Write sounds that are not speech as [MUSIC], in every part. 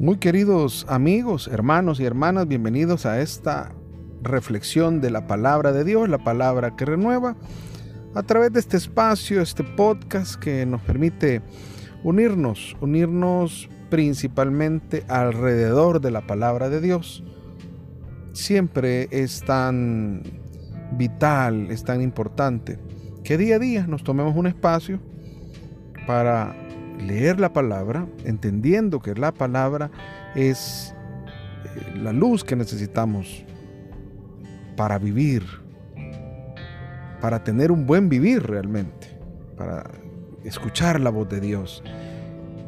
Muy queridos amigos, hermanos y hermanas, bienvenidos a esta reflexión de la palabra de Dios, la palabra que renueva, a través de este espacio, este podcast que nos permite unirnos, unirnos principalmente alrededor de la palabra de Dios. Siempre es tan vital, es tan importante que día a día nos tomemos un espacio para leer la palabra, entendiendo que la palabra es eh, la luz que necesitamos para vivir, para tener un buen vivir realmente, para escuchar la voz de Dios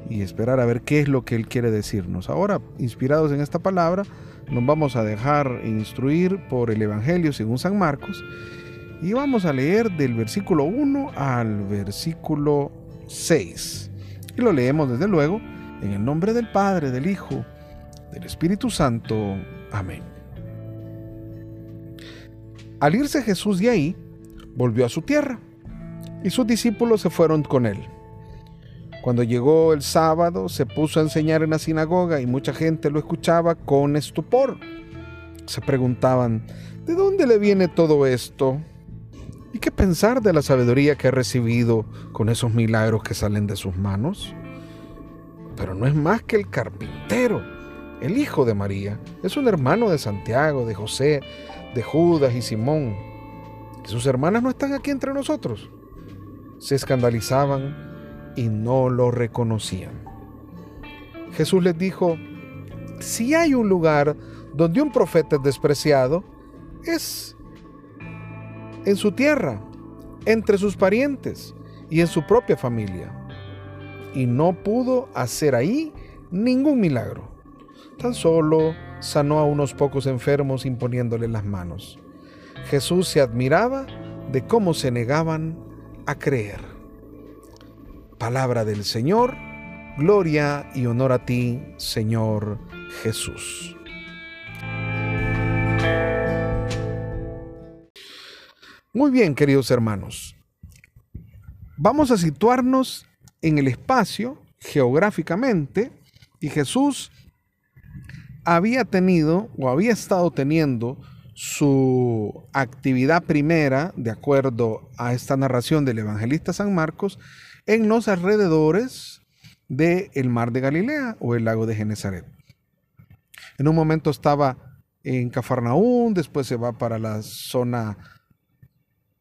y esperar a ver qué es lo que Él quiere decirnos. Ahora, inspirados en esta palabra, nos vamos a dejar instruir por el Evangelio según San Marcos y vamos a leer del versículo 1 al versículo 6. Lo leemos desde luego en el nombre del Padre, del Hijo, del Espíritu Santo. Amén. Al irse Jesús de ahí, volvió a su tierra, y sus discípulos se fueron con él. Cuando llegó el sábado, se puso a enseñar en la sinagoga y mucha gente lo escuchaba con estupor. Se preguntaban, ¿de dónde le viene todo esto? ¿Y qué pensar de la sabiduría que ha recibido con esos milagros que salen de sus manos? Pero no es más que el carpintero, el hijo de María. Es un hermano de Santiago, de José, de Judas y Simón. ¿Y sus hermanas no están aquí entre nosotros? Se escandalizaban y no lo reconocían. Jesús les dijo, si hay un lugar donde un profeta es despreciado, es en su tierra, entre sus parientes y en su propia familia. Y no pudo hacer ahí ningún milagro. Tan solo sanó a unos pocos enfermos imponiéndole las manos. Jesús se admiraba de cómo se negaban a creer. Palabra del Señor, gloria y honor a ti, Señor Jesús. Muy bien, queridos hermanos. Vamos a situarnos en el espacio geográficamente y Jesús había tenido o había estado teniendo su actividad primera, de acuerdo a esta narración del evangelista San Marcos, en los alrededores del mar de Galilea o el lago de Genezaret. En un momento estaba en Cafarnaún, después se va para la zona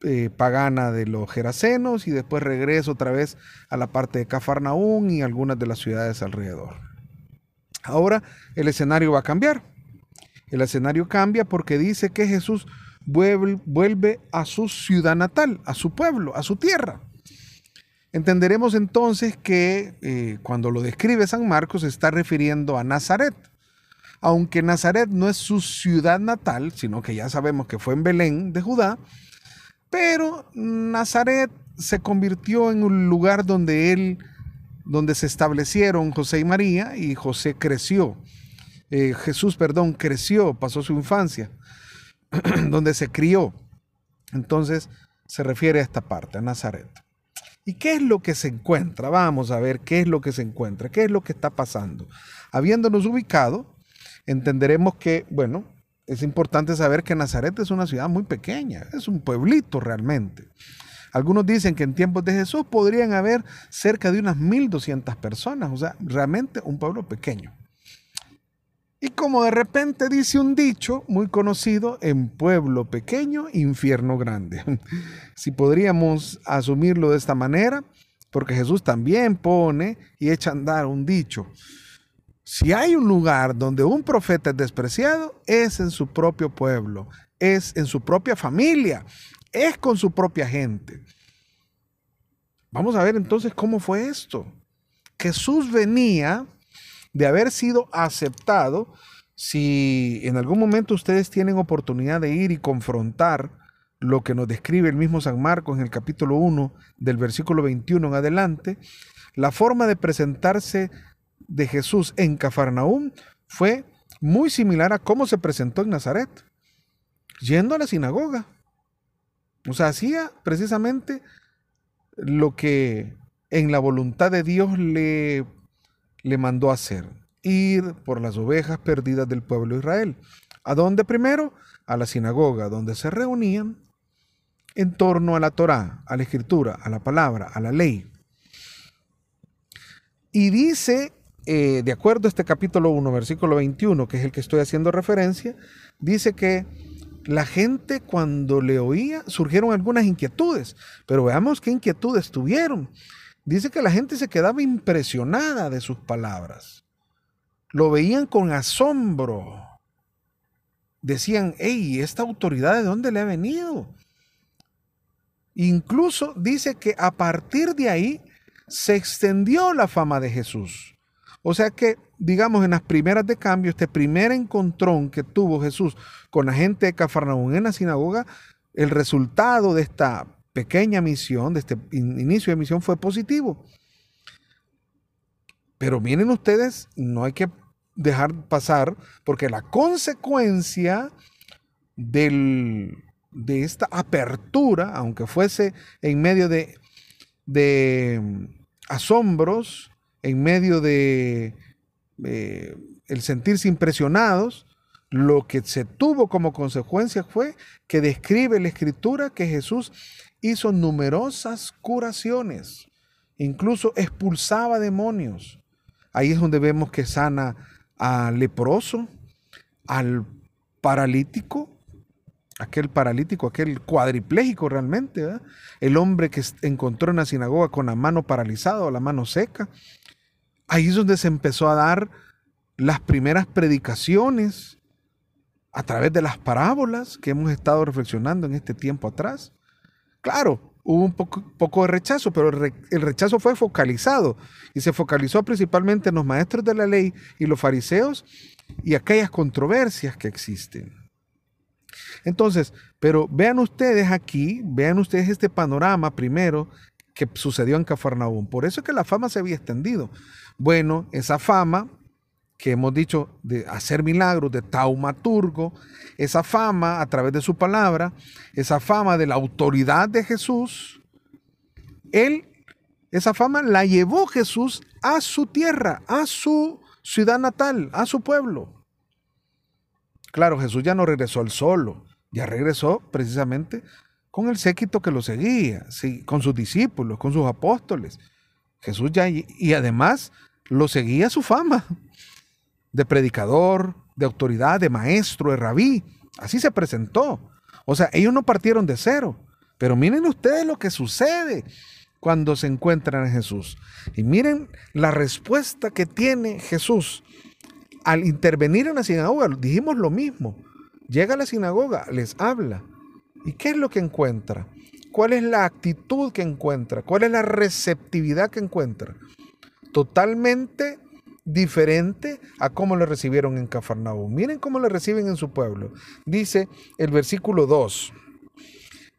eh, pagana de los Gerasenos y después regreso otra vez a la parte de Cafarnaún y algunas de las ciudades alrededor. Ahora el escenario va a cambiar. El escenario cambia porque dice que Jesús vuelve, a su ciudad natal, a su pueblo, a su tierra. Entenderemos entonces que eh, cuando lo describe San Marcos se está refiriendo a Nazaret. Aunque Nazaret no es su ciudad natal, sino que ya sabemos que fue en Belén de Judá, pero Nazaret se convirtió en un lugar donde él, donde se establecieron José y María y José creció. Eh, Jesús, perdón, creció, pasó su infancia, [CLEARS THROAT] donde se crió. Entonces se refiere a esta parte, a Nazaret. ¿Y qué es lo que se encuentra? Vamos a ver qué es lo que se encuentra, qué es lo que está pasando. Habiéndonos ubicado, entenderemos que, bueno, es importante saber que Nazaret es una ciudad muy pequeña, es un pueblito realmente. Algunos dicen que en tiempos de Jesús podrían haber cerca de unas 1.200 personas, o sea, realmente un pueblo pequeño. Y como de repente dice un dicho muy conocido, en pueblo pequeño, infierno grande. [LAUGHS] si podríamos asumirlo de esta manera, porque Jesús también pone y echa a andar un dicho. Si hay un lugar donde un profeta es despreciado, es en su propio pueblo, es en su propia familia, es con su propia gente. Vamos a ver entonces cómo fue esto. Jesús venía de haber sido aceptado. Si en algún momento ustedes tienen oportunidad de ir y confrontar lo que nos describe el mismo San Marcos en el capítulo 1 del versículo 21 en adelante, la forma de presentarse de Jesús en Cafarnaúm fue muy similar a cómo se presentó en Nazaret, yendo a la sinagoga. O sea, hacía precisamente lo que en la voluntad de Dios le, le mandó hacer. ir por las ovejas perdidas del pueblo de Israel. ¿A dónde primero? A la sinagoga, donde se reunían en torno a la Torá, a la escritura, a la palabra, a la ley. Y dice, eh, de acuerdo a este capítulo 1, versículo 21, que es el que estoy haciendo referencia, dice que la gente cuando le oía surgieron algunas inquietudes, pero veamos qué inquietudes tuvieron. Dice que la gente se quedaba impresionada de sus palabras. Lo veían con asombro. Decían, hey, ¿esta autoridad de dónde le ha venido? Incluso dice que a partir de ahí se extendió la fama de Jesús. O sea que, digamos, en las primeras de cambio, este primer encontrón que tuvo Jesús con la gente de Cafarnaúm en la sinagoga, el resultado de esta pequeña misión, de este inicio de misión, fue positivo. Pero miren ustedes, no hay que dejar pasar, porque la consecuencia del, de esta apertura, aunque fuese en medio de, de mm, asombros, en medio de eh, el sentirse impresionados, lo que se tuvo como consecuencia fue que describe la escritura que Jesús hizo numerosas curaciones, incluso expulsaba demonios. Ahí es donde vemos que sana al leproso, al paralítico, aquel paralítico, aquel cuadripléjico realmente, el hombre que encontró en la sinagoga con la mano paralizada o la mano seca. Ahí es donde se empezó a dar las primeras predicaciones a través de las parábolas que hemos estado reflexionando en este tiempo atrás. Claro, hubo un poco, de rechazo, pero el, el, rechazo fue focalizado y se focalizó principalmente en los maestros de la ley y los fariseos y aquellas controversias que existen. Entonces, pero vean ustedes aquí, vean ustedes este panorama primero que sucedió en Cafarnaúm. Por eso es que la fama se había extendido. Bueno, esa fama que hemos dicho de hacer milagros, de taumaturgo, esa fama a través de su palabra, esa fama de la autoridad de Jesús, él, esa fama la llevó Jesús a su tierra, a su ciudad natal, a su pueblo. Claro, Jesús ya no regresó al solo, ya regresó precisamente con el séquito que lo seguía, sí, con sus discípulos, con sus apóstoles. Jesús ya, y además lo seguía su fama de predicador, de autoridad, de maestro, de rabí. Así se presentó. O sea, ellos no partieron de cero. Pero miren ustedes lo que sucede cuando se encuentran en Jesús. Y miren la respuesta que tiene Jesús al intervenir en la sinagoga. Dijimos lo mismo. Llega a la sinagoga, les habla. ¿Y qué es lo que encuentra? ¿Cuál es la actitud que encuentra? ¿Cuál es la receptividad que encuentra? Totalmente diferente a cómo le recibieron en Cafarnaúm. Miren cómo le reciben en su pueblo. Dice el versículo 2,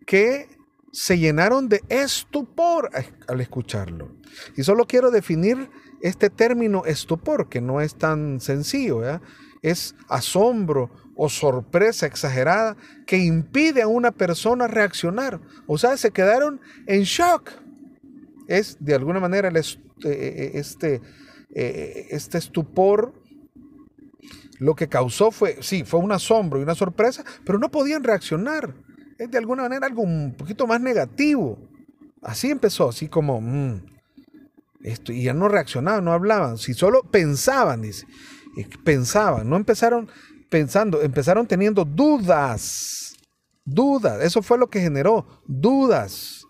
que se llenaron de estupor al escucharlo. Y solo quiero definir este término estupor, que no es tan sencillo, es asombro o sorpresa exagerada que impide a una persona reaccionar. O sea, se quedaron en shock. Es de alguna manera eh, eh, este, eh, este estupor lo que causó fue, sí, fue un asombro y una sorpresa, pero no podían reaccionar. Es de alguna manera algo un poquito más negativo. Así empezó, así como, mm, esto, y ya no reaccionaban, no hablaban, si solo pensaban, dice, pensaban, no empezaron pensando, empezaron teniendo dudas, dudas, eso fue lo que generó, dudas.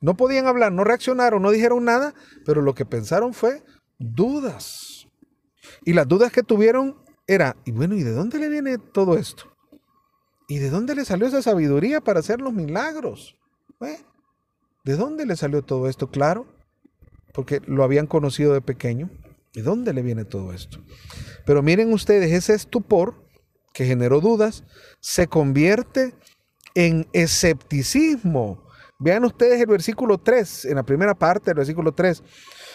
No podían hablar, no reaccionaron, no dijeron nada, pero lo que pensaron fue dudas. Y las dudas que tuvieron era, y bueno, ¿y de dónde le viene todo esto? ¿Y de dónde le salió esa sabiduría para hacer los milagros? ¿De dónde le salió todo esto? Claro, porque lo habían conocido de pequeño. ¿De dónde le viene todo esto? Pero miren ustedes, ese estupor que generó dudas se convierte en escepticismo. Vean ustedes el versículo 3, en la primera parte del versículo 3.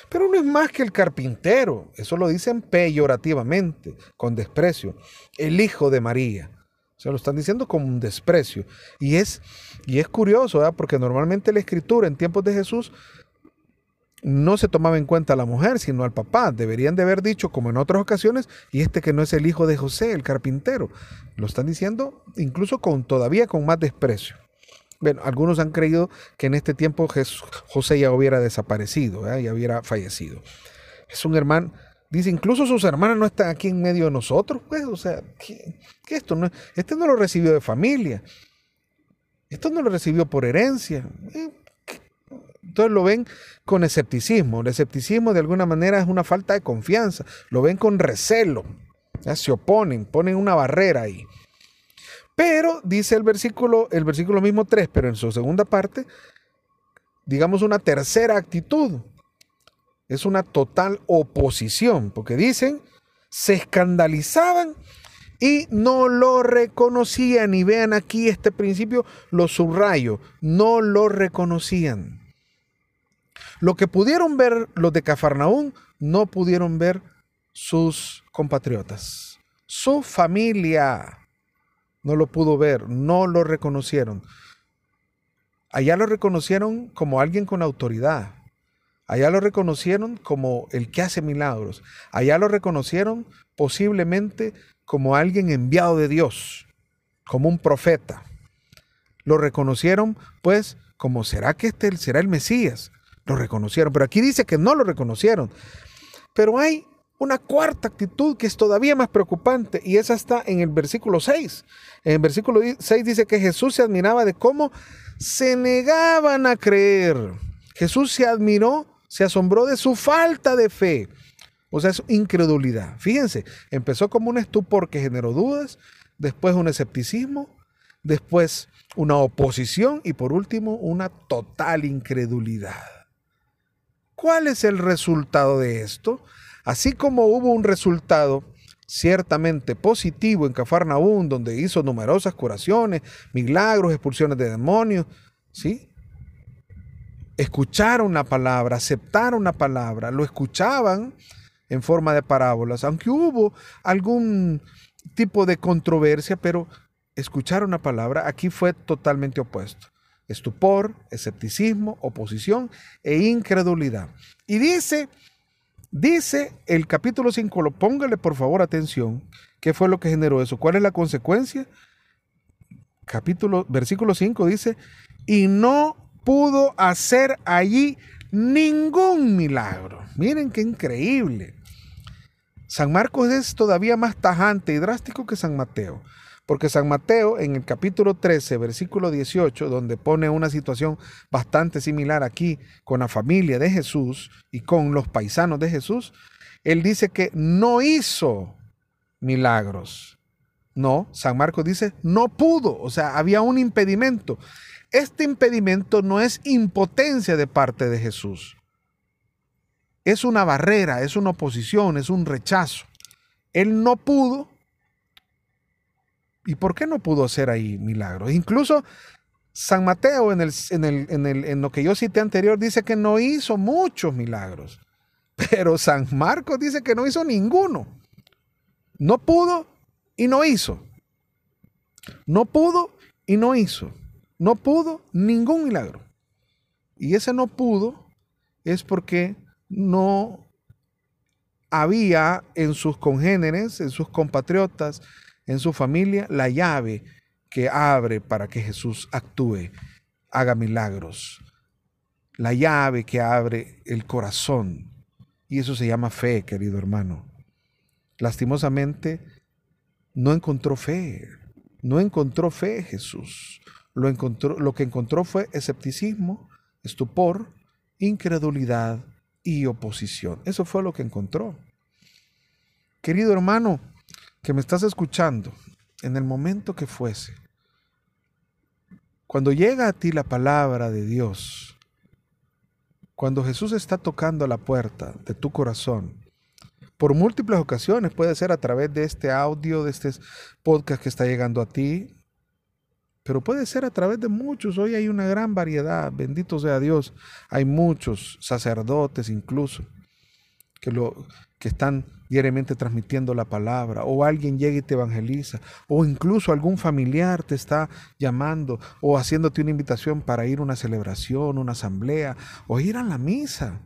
Pero no es más que el carpintero, eso lo dicen peyorativamente, con desprecio, el hijo de María. Se lo están diciendo con un desprecio. Y es, y es curioso, porque normalmente la escritura en tiempos de Jesús no se tomaba en cuenta a la mujer, sino al papá. Deberían de haber dicho, como en otras ocasiones, y este que no es el hijo de José, el carpintero. Lo están diciendo incluso con todavía con más desprecio. Bueno, algunos han creído que en este tiempo José ya hubiera desaparecido, ya hubiera fallecido. Es un hermano, dice, incluso sus hermanas no están aquí en medio de nosotros, pues, o sea, ¿qué, esto no, este no lo recibió de familia, esto no lo recibió por herencia. Eh, entonces lo ven con escepticismo. El escepticismo de alguna manera es una falta de confianza. Lo ven con recelo. Se oponen, ponen una barrera ahí. Pero dice el versículo, el versículo mismo 3, pero en su segunda parte, digamos una tercera actitud. Es una total oposición, porque dicen, se escandalizaban y no lo reconocían. Y vean aquí este principio, lo subrayo, no lo reconocían. Lo que pudieron ver los de Cafarnaún, no pudieron ver sus compatriotas. Su familia no lo pudo ver, no lo reconocieron. Allá lo reconocieron como alguien con autoridad. Allá lo reconocieron como el que hace milagros. Allá lo reconocieron posiblemente como alguien enviado de Dios, como un profeta. Lo reconocieron pues como será que este será el Mesías. Lo reconocieron, pero aquí dice que no lo reconocieron. Pero hay una cuarta actitud que es todavía más preocupante y esa está en el versículo 6. En el versículo 6 dice que Jesús se admiraba de cómo se negaban a creer. Jesús se admiró, se asombró de su falta de fe. O sea, su incredulidad. Fíjense, empezó como un estupor que generó dudas, después un escepticismo, después una oposición y por último una total incredulidad. ¿Cuál es el resultado de esto? Así como hubo un resultado ciertamente positivo en Cafarnaún, donde hizo numerosas curaciones, milagros, expulsiones de demonios, ¿sí? Escucharon la palabra, aceptaron la palabra, lo escuchaban en forma de parábolas, aunque hubo algún tipo de controversia, pero escucharon la palabra, aquí fue totalmente opuesto estupor, escepticismo, oposición e incredulidad. Y dice, dice el capítulo 5, póngale por favor atención, ¿qué fue lo que generó eso? ¿Cuál es la consecuencia? Capítulo, versículo 5 dice, y no pudo hacer allí ningún milagro. Miren qué increíble. San Marcos es todavía más tajante y drástico que San Mateo. Porque San Mateo en el capítulo 13, versículo 18, donde pone una situación bastante similar aquí con la familia de Jesús y con los paisanos de Jesús, él dice que no hizo milagros. No, San Marcos dice no pudo, o sea, había un impedimento. Este impedimento no es impotencia de parte de Jesús. Es una barrera, es una oposición, es un rechazo. Él no pudo ¿Y por qué no pudo hacer ahí milagros? Incluso San Mateo, en, el, en, en, lo que yo cité anterior, dice que no hizo muchos milagros. Pero San Marcos dice que no hizo ninguno. No pudo y no hizo. No pudo y no hizo. No pudo ningún milagro. Y ese no pudo es porque no había en sus congéneres, en sus compatriotas, en su familia la llave que abre para que Jesús actúe, haga milagros. La llave que abre el corazón. Y eso se llama fe, querido hermano. Lastimosamente, no encontró fe. No encontró fe Jesús. Lo, encontró, lo que encontró fue escepticismo, estupor, incredulidad y oposición. Eso fue lo que encontró. Querido hermano, que me estás escuchando, en el momento que fuese, cuando llega a ti la palabra de Dios, cuando Jesús está tocando la puerta de tu corazón, por múltiples ocasiones, puede ser a través de este audio, de este podcast que está llegando a ti, pero puede ser a través de muchos. Hoy hay una gran variedad, bendito sea Dios. Hay muchos sacerdotes incluso que, lo, que están diariamente transmitiendo la palabra, o alguien llega y te evangeliza, o incluso algún familiar te está llamando o haciéndote una invitación para ir a una celebración, una asamblea, o ir a la misa.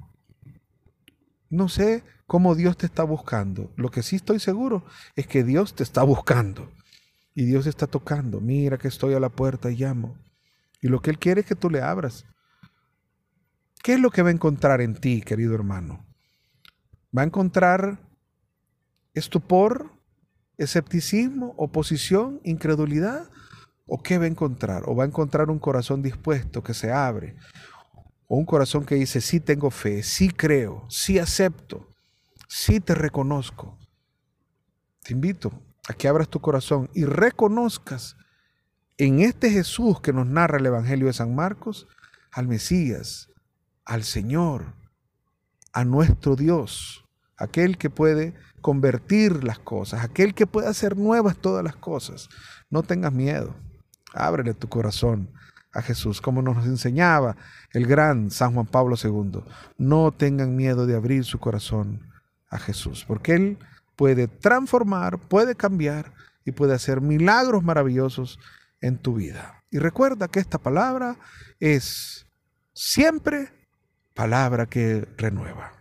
No sé cómo Dios te está buscando. Lo que sí estoy seguro es que Dios te está buscando. Y Dios está tocando. Mira que estoy a la puerta y llamo. Y lo que Él quiere es que tú le abras. ¿Qué es lo que va a encontrar en ti, querido hermano? Va a encontrar estupor, escepticismo, oposición, incredulidad. ¿O qué va a encontrar? ¿O va a encontrar un corazón dispuesto que se abre? ¿O un corazón que dice, sí tengo fe, sí creo, sí acepto, sí te reconozco? Te invito a que abras tu corazón y reconozcas en este Jesús que nos narra el Evangelio de San Marcos al Mesías, al Señor, a nuestro Dios, aquel que puede convertir las cosas, aquel que puede hacer nuevas todas las cosas. No tengas miedo, ábrele tu corazón a Jesús, como nos enseñaba el gran San Juan Pablo II. No tengan miedo de abrir su corazón a Jesús, porque Él puede transformar, puede cambiar y puede hacer milagros maravillosos en tu vida. Y recuerda que esta palabra es siempre palabra que renueva.